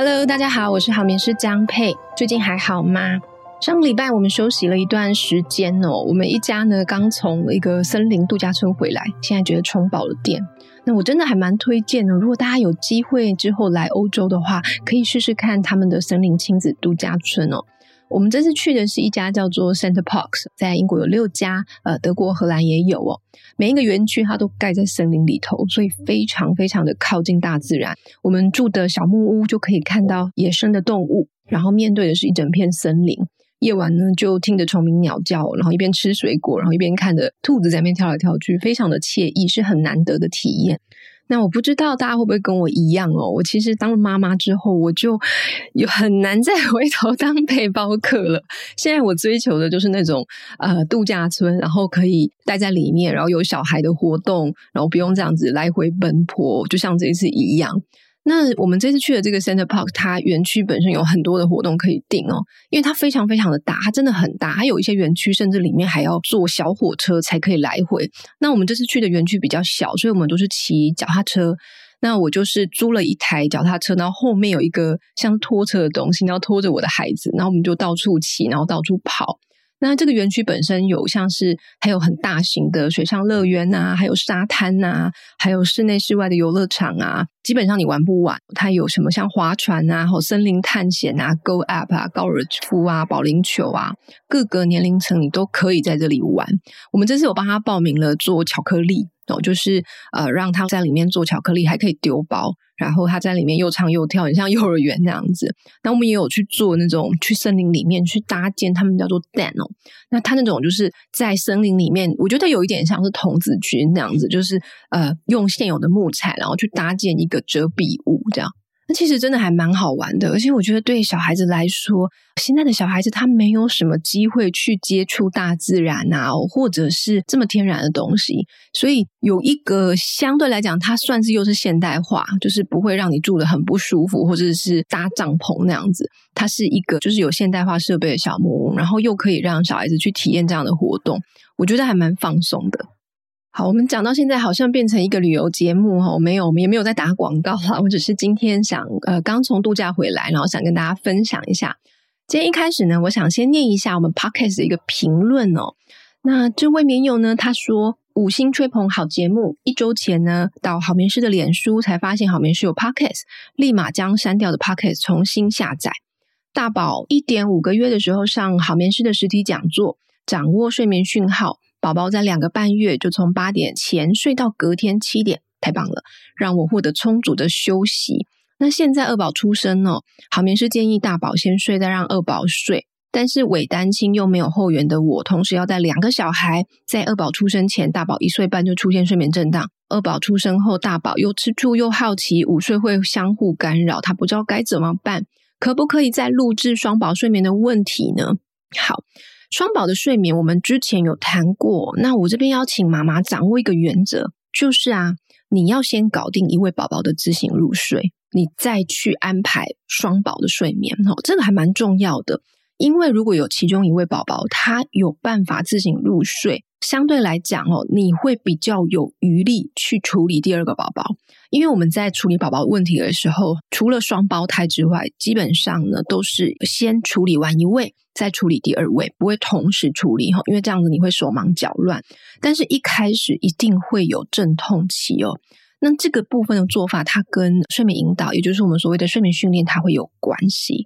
Hello，大家好，我是好眠师江佩，最近还好吗？上个礼拜我们休息了一段时间哦，我们一家呢刚从一个森林度假村回来，现在觉得充饱了电。那我真的还蛮推荐的，如果大家有机会之后来欧洲的话，可以试试看他们的森林亲子度假村哦。我们这次去的是一家叫做 Center Parks，在英国有六家，呃，德国、荷兰也有哦。每一个园区它都盖在森林里头，所以非常非常的靠近大自然。我们住的小木屋就可以看到野生的动物，然后面对的是一整片森林。夜晚呢，就听着虫鸣鸟叫，然后一边吃水果，然后一边看着兔子在那边跳来跳去，非常的惬意，是很难得的体验。那我不知道大家会不会跟我一样哦？我其实当了妈妈之后，我就有很难再 回头当背包客了。现在我追求的就是那种呃度假村，然后可以待在里面，然后有小孩的活动，然后不用这样子来回奔波，就像这一次一样。那我们这次去的这个 Center Park，它园区本身有很多的活动可以订哦，因为它非常非常的大，它真的很大，还有一些园区甚至里面还要坐小火车才可以来回。那我们这次去的园区比较小，所以我们都是骑脚踏车。那我就是租了一台脚踏车，然后后面有一个像拖车的东西，然后拖着我的孩子，然后我们就到处骑，然后到处跑。那这个园区本身有像是还有很大型的水上乐园啊，还有沙滩啊，还有室内室外的游乐场啊，基本上你玩不完。它有什么像划船啊，还有森林探险啊，Go Up 啊，高尔夫啊，保龄球啊，各个年龄层你都可以在这里玩。我们这次有帮他报名了做巧克力。哦，就是呃，让他在里面做巧克力，还可以丢包，然后他在里面又唱又跳，很像幼儿园那样子。那我们也有去做那种去森林里面去搭建，他们叫做 den 哦。那他那种就是在森林里面，我觉得有一点像是童子军那样子，就是呃，用现有的木材，然后去搭建一个遮蔽物这样。那其实真的还蛮好玩的，而且我觉得对小孩子来说，现在的小孩子他没有什么机会去接触大自然啊，或者是这么天然的东西，所以有一个相对来讲，它算是又是现代化，就是不会让你住的很不舒服，或者是搭帐篷那样子。它是一个就是有现代化设备的小木屋，然后又可以让小孩子去体验这样的活动，我觉得还蛮放松的。好，我们讲到现在好像变成一个旅游节目哈，我没有，我们也没有在打广告啦。我只是今天想，呃，刚从度假回来，然后想跟大家分享一下。今天一开始呢，我想先念一下我们 Podcast 的一个评论哦。那这位绵友呢，他说五星吹捧好节目。一周前呢，到好眠师的脸书才发现好眠师有 Podcast，立马将删掉的 Podcast 重新下载。大宝一点五个月的时候上好眠师的实体讲座，掌握睡眠讯号。宝宝在两个半月就从八点前睡到隔天七点，太棒了，让我获得充足的休息。那现在二宝出生哦，好眠师建议大宝先睡，再让二宝睡。但是伪单亲又没有后援的我，同时要带两个小孩，在二宝出生前，大宝一岁半就出现睡眠震荡；二宝出生后，大宝又吃醋又好奇，午睡会相互干扰，他不知道该怎么办，可不可以再录制双宝睡眠的问题呢？好。双宝的睡眠，我们之前有谈过。那我这边邀请妈妈掌握一个原则，就是啊，你要先搞定一位宝宝的自行入睡，你再去安排双宝的睡眠。哦，这个还蛮重要的。因为如果有其中一位宝宝他有办法自行入睡，相对来讲哦，你会比较有余力去处理第二个宝宝。因为我们在处理宝宝问题的时候，除了双胞胎之外，基本上呢都是先处理完一位，再处理第二位，不会同时处理哈，因为这样子你会手忙脚乱。但是一开始一定会有阵痛期哦。那这个部分的做法，它跟睡眠引导，也就是我们所谓的睡眠训练，它会有关系。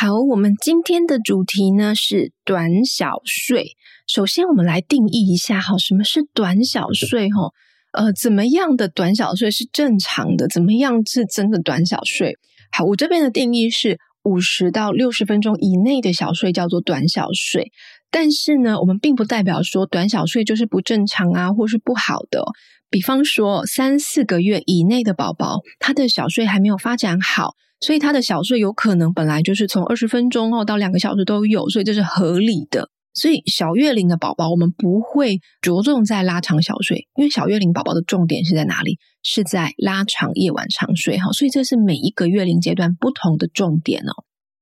好，我们今天的主题呢是短小睡。首先，我们来定义一下哈，什么是短小睡？哈，呃，怎么样的短小睡是正常的？怎么样是真的短小睡？好，我这边的定义是五十到六十分钟以内的小睡叫做短小睡。但是呢，我们并不代表说短小睡就是不正常啊，或是不好的。比方说，三四个月以内的宝宝，他的小睡还没有发展好。所以他的小睡有可能本来就是从二十分钟哦到两个小时都有，所以这是合理的。所以小月龄的宝宝，我们不会着重在拉长小睡，因为小月龄宝宝的重点是在哪里？是在拉长夜晚长睡哈。所以这是每一个月龄阶段不同的重点哦。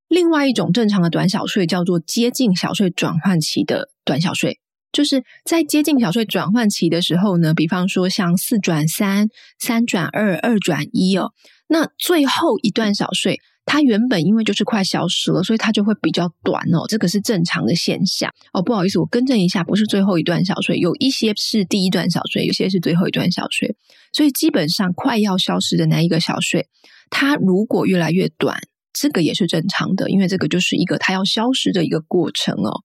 另外一种正常的短小睡叫做接近小睡转换期的短小睡。就是在接近小睡转换期的时候呢，比方说像四转三、三转二、二转一哦，那最后一段小睡，它原本因为就是快消失了，所以它就会比较短哦，这个是正常的现象哦。不好意思，我更正一下，不是最后一段小睡，有一些是第一段小睡，有些是最后一段小睡，所以基本上快要消失的那一个小睡，它如果越来越短，这个也是正常的，因为这个就是一个它要消失的一个过程哦。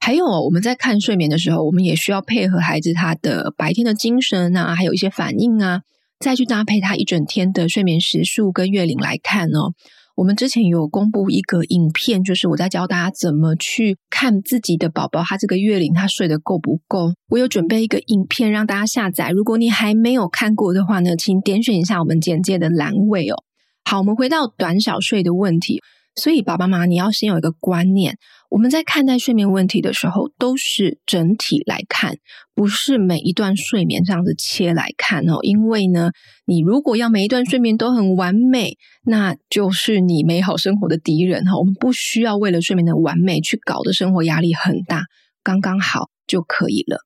还有，哦我们在看睡眠的时候，我们也需要配合孩子他的白天的精神啊，还有一些反应啊，再去搭配他一整天的睡眠时数跟月龄来看哦。我们之前有公布一个影片，就是我在教大家怎么去看自己的宝宝，他这个月龄他睡得够不够。我有准备一个影片让大家下载，如果你还没有看过的话呢，请点选一下我们简介的栏位哦。好，我们回到短小睡的问题。所以，爸爸妈妈，你要先有一个观念：我们在看待睡眠问题的时候，都是整体来看，不是每一段睡眠这样子切来看哦。因为呢，你如果要每一段睡眠都很完美，那就是你美好生活的敌人哈。我们不需要为了睡眠的完美去搞得生活压力很大，刚刚好就可以了。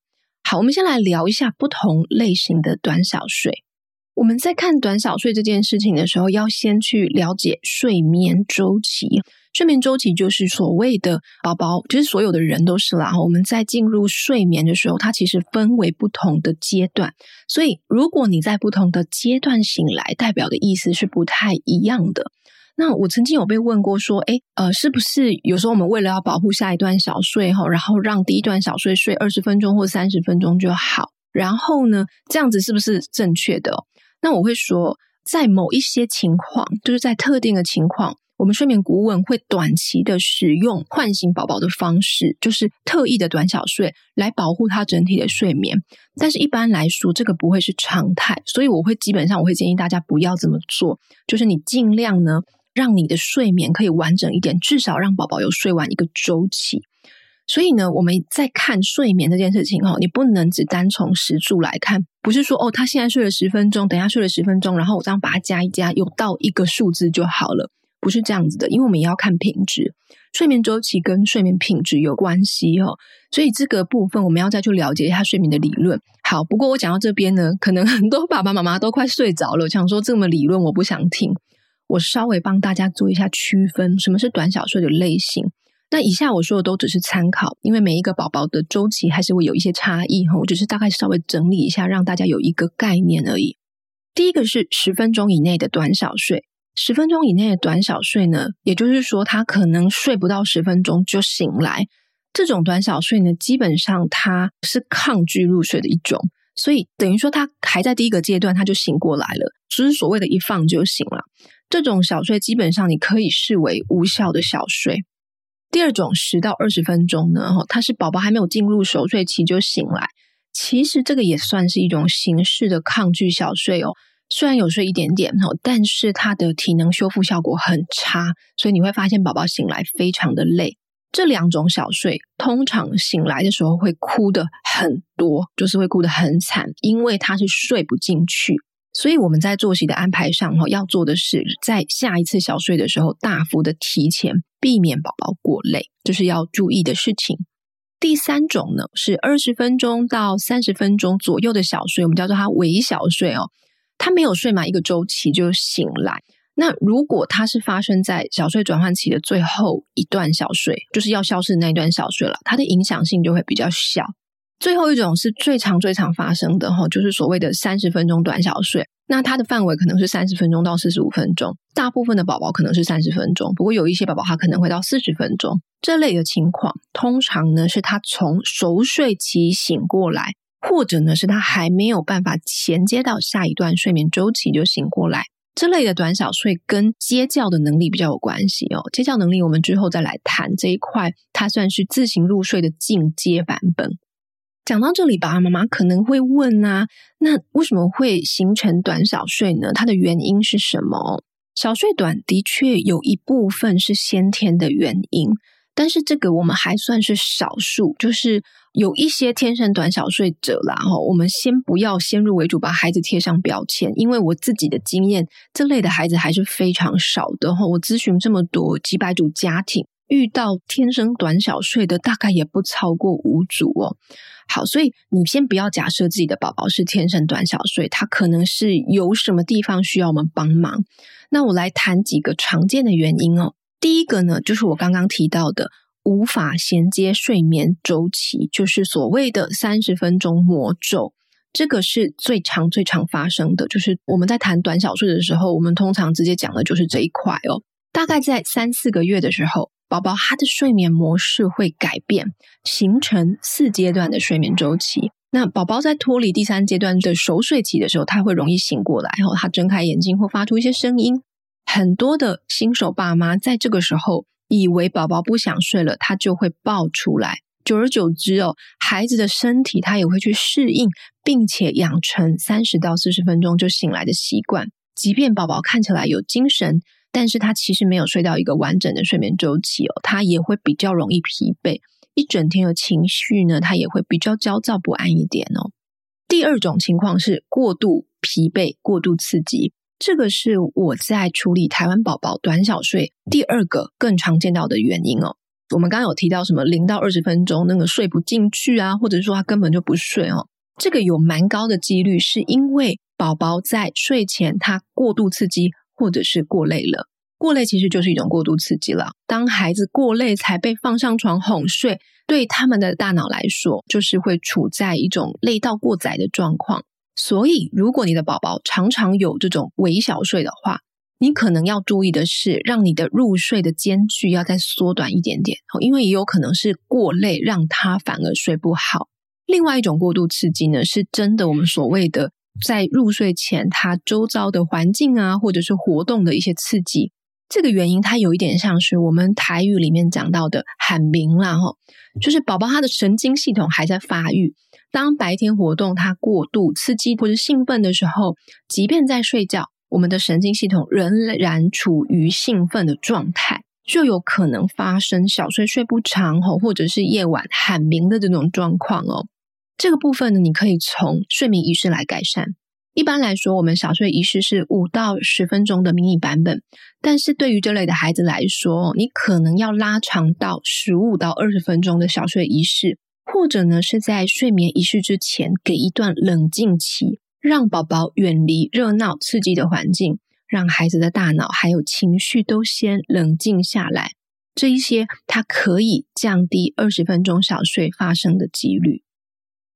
好，我们先来聊一下不同类型的短小睡。我们在看短小睡这件事情的时候，要先去了解睡眠周期。睡眠周期就是所谓的宝宝，其实所有的人都是啦。我们在进入睡眠的时候，它其实分为不同的阶段。所以，如果你在不同的阶段醒来，代表的意思是不太一样的。那我曾经有被问过说，诶，呃，是不是有时候我们为了要保护下一段小睡哈，然后让第一段小睡睡二十分钟或三十分钟就好？然后呢，这样子是不是正确的？那我会说，在某一些情况，就是在特定的情况，我们睡眠顾问会短期的使用唤醒宝宝的方式，就是特意的短小睡来保护他整体的睡眠。但是一般来说，这个不会是常态，所以我会基本上我会建议大家不要这么做，就是你尽量呢，让你的睡眠可以完整一点，至少让宝宝有睡完一个周期。所以呢，我们在看睡眠这件事情哦，你不能只单从时数来看，不是说哦，他现在睡了十分钟，等一下睡了十分钟，然后我这样把它加一加，有到一个数字就好了，不是这样子的，因为我们也要看品质，睡眠周期跟睡眠品质有关系哦，所以这个部分我们要再去了解一下睡眠的理论。好，不过我讲到这边呢，可能很多爸爸妈妈都快睡着了，想说这么理论我不想听，我稍微帮大家做一下区分，什么是短小睡的类型。那以下我说的都只是参考，因为每一个宝宝的周期还是会有一些差异哈。我只是大概稍微整理一下，让大家有一个概念而已。第一个是十分钟以内的短小睡，十分钟以内的短小睡呢，也就是说他可能睡不到十分钟就醒来。这种短小睡呢，基本上它是抗拒入睡的一种，所以等于说他还在第一个阶段他就醒过来了，就是所谓的一放就醒了。这种小睡基本上你可以视为无效的小睡。第二种十到二十分钟呢，哈，它是宝宝还没有进入熟睡期就醒来，其实这个也算是一种形式的抗拒小睡哦。虽然有睡一点点哈，但是它的体能修复效果很差，所以你会发现宝宝醒来非常的累。这两种小睡通常醒来的时候会哭得很多，就是会哭得很惨，因为他是睡不进去。所以我们在作息的安排上，哈，要做的是在下一次小睡的时候，大幅的提前，避免宝宝过累，这是要注意的事情。第三种呢，是二十分钟到三十分钟左右的小睡，我们叫做它微小睡哦。他没有睡满一个周期就醒来。那如果它是发生在小睡转换期的最后一段小睡，就是要消失的那一段小睡了，它的影响性就会比较小。最后一种是最常、最常发生的哈，就是所谓的三十分钟短小睡。那它的范围可能是三十分钟到四十五分钟，大部分的宝宝可能是三十分钟，不过有一些宝宝他可能会到四十分钟。这类的情况，通常呢是他从熟睡期醒过来，或者呢是他还没有办法衔接到下一段睡眠周期就醒过来。这类的短小睡跟接觉的能力比较有关系哦。接觉能力我们之后再来谈这一块，它算是自行入睡的进阶版本。讲到这里，爸爸妈妈可能会问啊，那为什么会形成短小睡呢？它的原因是什么？小睡短的确有一部分是先天的原因，但是这个我们还算是少数，就是有一些天生短小睡者啦。哈，我们先不要先入为主把孩子贴上标签，因为我自己的经验，这类的孩子还是非常少的。哈，我咨询这么多几百组家庭。遇到天生短小睡的，大概也不超过五组哦。好，所以你先不要假设自己的宝宝是天生短小睡，他可能是有什么地方需要我们帮忙。那我来谈几个常见的原因哦。第一个呢，就是我刚刚提到的无法衔接睡眠周期，就是所谓的三十分钟魔咒。这个是最常、最常发生的，就是我们在谈短小睡的时候，我们通常直接讲的就是这一块哦。大概在三四个月的时候，宝宝他的睡眠模式会改变，形成四阶段的睡眠周期。那宝宝在脱离第三阶段的熟睡期的时候，他会容易醒过来，然后他睁开眼睛或发出一些声音。很多的新手爸妈在这个时候以为宝宝不想睡了，他就会抱出来。久而久之哦，孩子的身体他也会去适应，并且养成三十到四十分钟就醒来的习惯。即便宝宝看起来有精神。但是他其实没有睡到一个完整的睡眠周期哦，他也会比较容易疲惫，一整天的情绪呢，他也会比较焦躁不安一点哦。第二种情况是过度疲惫、过度刺激，这个是我在处理台湾宝宝短小睡第二个更常见到的原因哦。我们刚刚有提到什么零到二十分钟那个睡不进去啊，或者说他根本就不睡哦，这个有蛮高的几率是因为宝宝在睡前他过度刺激。或者是过累了，过累其实就是一种过度刺激了。当孩子过累才被放上床哄睡，对他们的大脑来说，就是会处在一种累到过载的状况。所以，如果你的宝宝常常有这种微小睡的话，你可能要注意的是，让你的入睡的间距要再缩短一点点，因为也有可能是过累让他反而睡不好。另外一种过度刺激呢，是真的我们所谓的。在入睡前，他周遭的环境啊，或者是活动的一些刺激，这个原因它有一点像是我们台语里面讲到的喊鸣啦，吼，就是宝宝他的神经系统还在发育，当白天活动他过度刺激或者兴奋的时候，即便在睡觉，我们的神经系统仍然处于兴奋的状态，就有可能发生小睡睡不长吼，或者是夜晚喊鸣的这种状况哦。这个部分呢，你可以从睡眠仪式来改善。一般来说，我们小睡仪式是五到十分钟的迷你版本，但是对于这类的孩子来说，你可能要拉长到十五到二十分钟的小睡仪式，或者呢是在睡眠仪式之前给一段冷静期，让宝宝远离热闹刺激的环境，让孩子的大脑还有情绪都先冷静下来。这一些它可以降低二十分钟小睡发生的几率。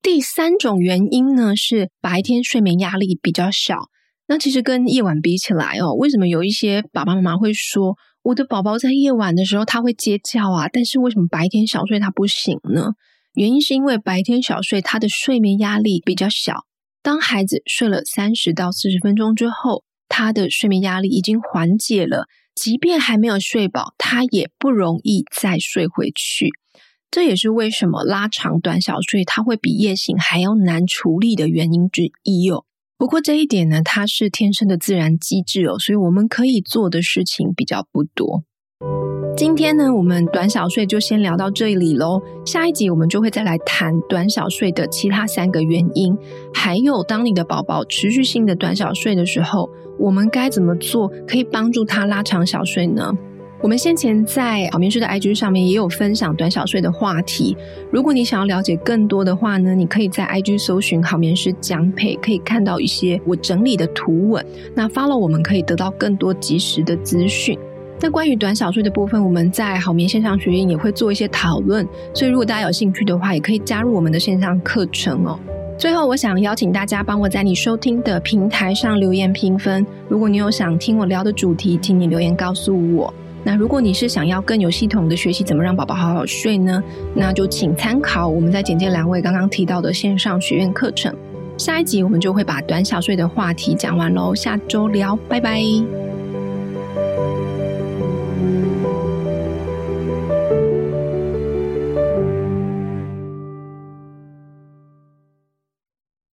第三种原因呢，是白天睡眠压力比较小。那其实跟夜晚比起来哦，为什么有一些爸爸妈妈会说，我的宝宝在夜晚的时候他会尖叫啊，但是为什么白天小睡他不醒呢？原因是因为白天小睡他的睡眠压力比较小。当孩子睡了三十到四十分钟之后，他的睡眠压力已经缓解了，即便还没有睡饱，他也不容易再睡回去。这也是为什么拉长短小睡它会比夜醒还要难处理的原因之一哦。不过这一点呢，它是天生的自然机制哦，所以我们可以做的事情比较不多。今天呢，我们短小睡就先聊到这里喽。下一集我们就会再来谈短小睡的其他三个原因，还有当你的宝宝持续性的短小睡的时候，我们该怎么做可以帮助他拉长小睡呢？我们先前在好眠师的 IG 上面也有分享短小睡的话题。如果你想要了解更多的话呢，你可以在 IG 搜寻好眠师江佩，可以看到一些我整理的图文。那 follow 我们可以得到更多及时的资讯。那关于短小睡的部分，我们在好眠线上学院也会做一些讨论。所以如果大家有兴趣的话，也可以加入我们的线上课程哦。最后，我想邀请大家帮我在你收听的平台上留言评分。如果你有想听我聊的主题，请你留言告诉我。那如果你是想要更有系统的学习怎么让宝宝好好睡呢？那就请参考我们在简介栏位刚刚提到的线上学院课程。下一集我们就会把短小睡的话题讲完喽，下周聊，拜拜。